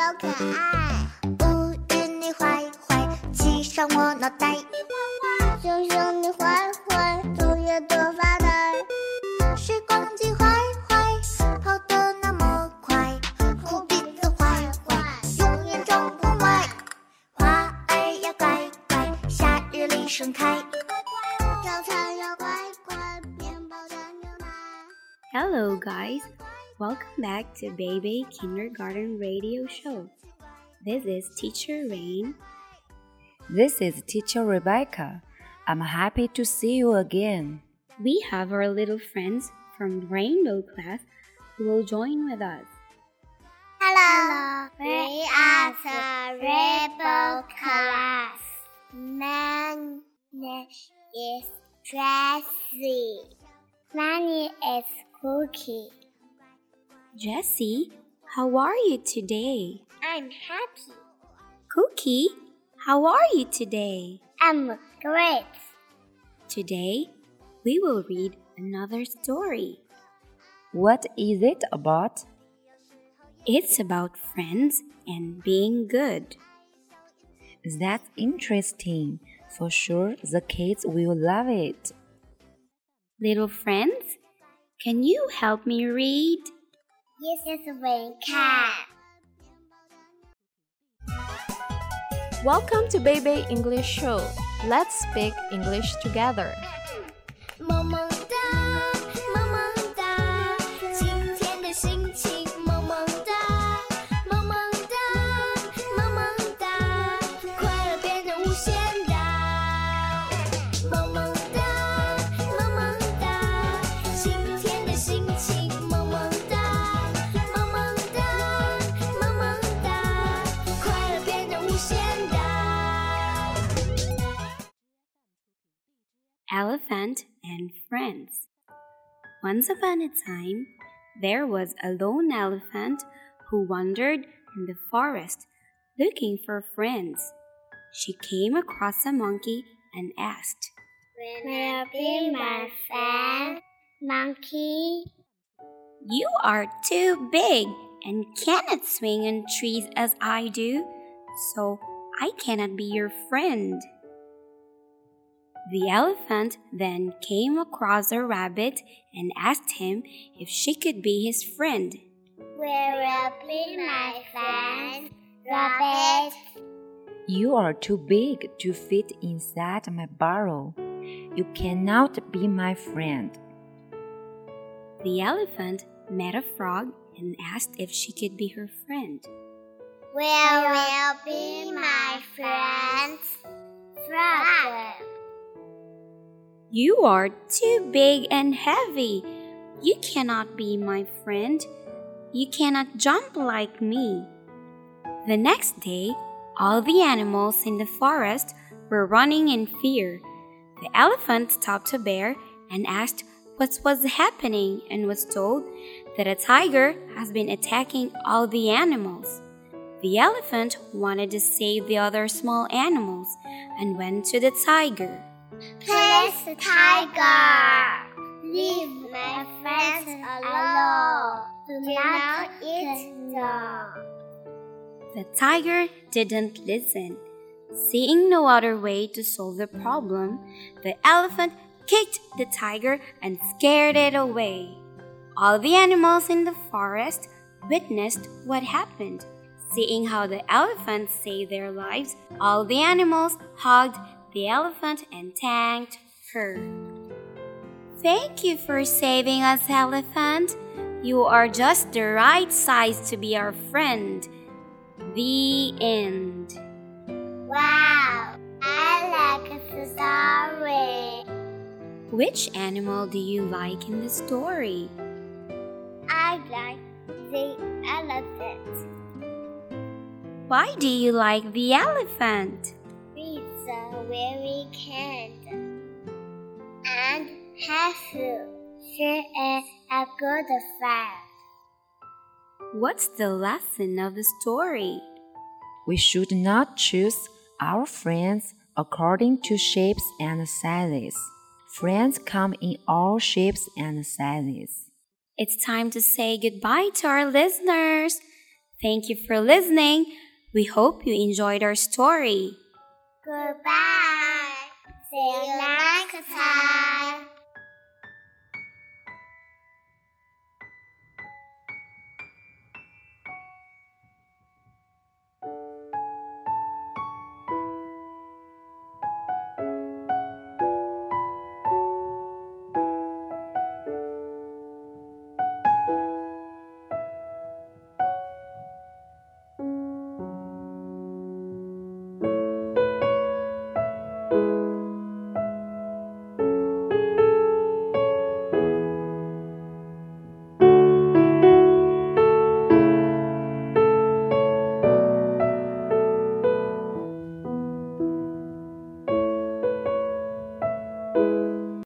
小可爱。乌云你坏坏，骑上我脑袋。熊熊你坏坏，昼夜多发呆。时光机坏坏，跑得那么快。哭鼻子坏坏，永远装不坏。花儿要乖乖，夏日里盛开。早餐要乖乖，面包加牛奶。Hello, guys. Welcome back to Baby Kindergarten Radio Show. This is Teacher Rain. This is Teacher Rebecca. I'm happy to see you again. We have our little friends from Rainbow class who will join with us. Hello, we are the Rebel class. My name is Jessie. My name is Cookie. Jessie, how are you today? I'm happy. Cookie, how are you today? I'm great. Today, we will read another story. What is it about? It's about friends and being good. That's interesting. For sure, the kids will love it. Little friends, can you help me read? Yes, we can. Welcome to Baby English Show. Let's speak English together. 萌 Elephant and Friends. Once upon a time, there was a lone elephant who wandered in the forest looking for friends. She came across a monkey and asked, Will be my friend, monkey? You are too big and cannot swing on trees as I do, so I cannot be your friend. The elephant then came across a rabbit and asked him if she could be his friend. Will be my friend, rabbit? You are too big to fit inside my burrow. You cannot be my friend. The elephant met a frog and asked if she could be her friend. Will will be my friend, You are too big and heavy. You cannot be my friend. You cannot jump like me. The next day, all the animals in the forest were running in fear. The elephant stopped a bear and asked what was happening and was told that a tiger has been attacking all the animals. The elephant wanted to save the other small animals and went to the tiger. Please, tiger, leave my friends alone. Do not eat them. The tiger didn't listen. Seeing no other way to solve the problem, the elephant kicked the tiger and scared it away. All the animals in the forest witnessed what happened. Seeing how the elephant saved their lives, all the animals hugged the elephant and thanked her. Thank you for saving us, elephant. You are just the right size to be our friend. The end. Wow, I like the story. Which animal do you like in the story? I like the elephant. Why do you like the elephant? It's a very kind and helpful. She is a good friend. What's the lesson of the story? We should not choose our friends according to shapes and sizes. Friends come in all shapes and sizes. It's time to say goodbye to our listeners. Thank you for listening. We hope you enjoyed our story. Goodbye. See you next time.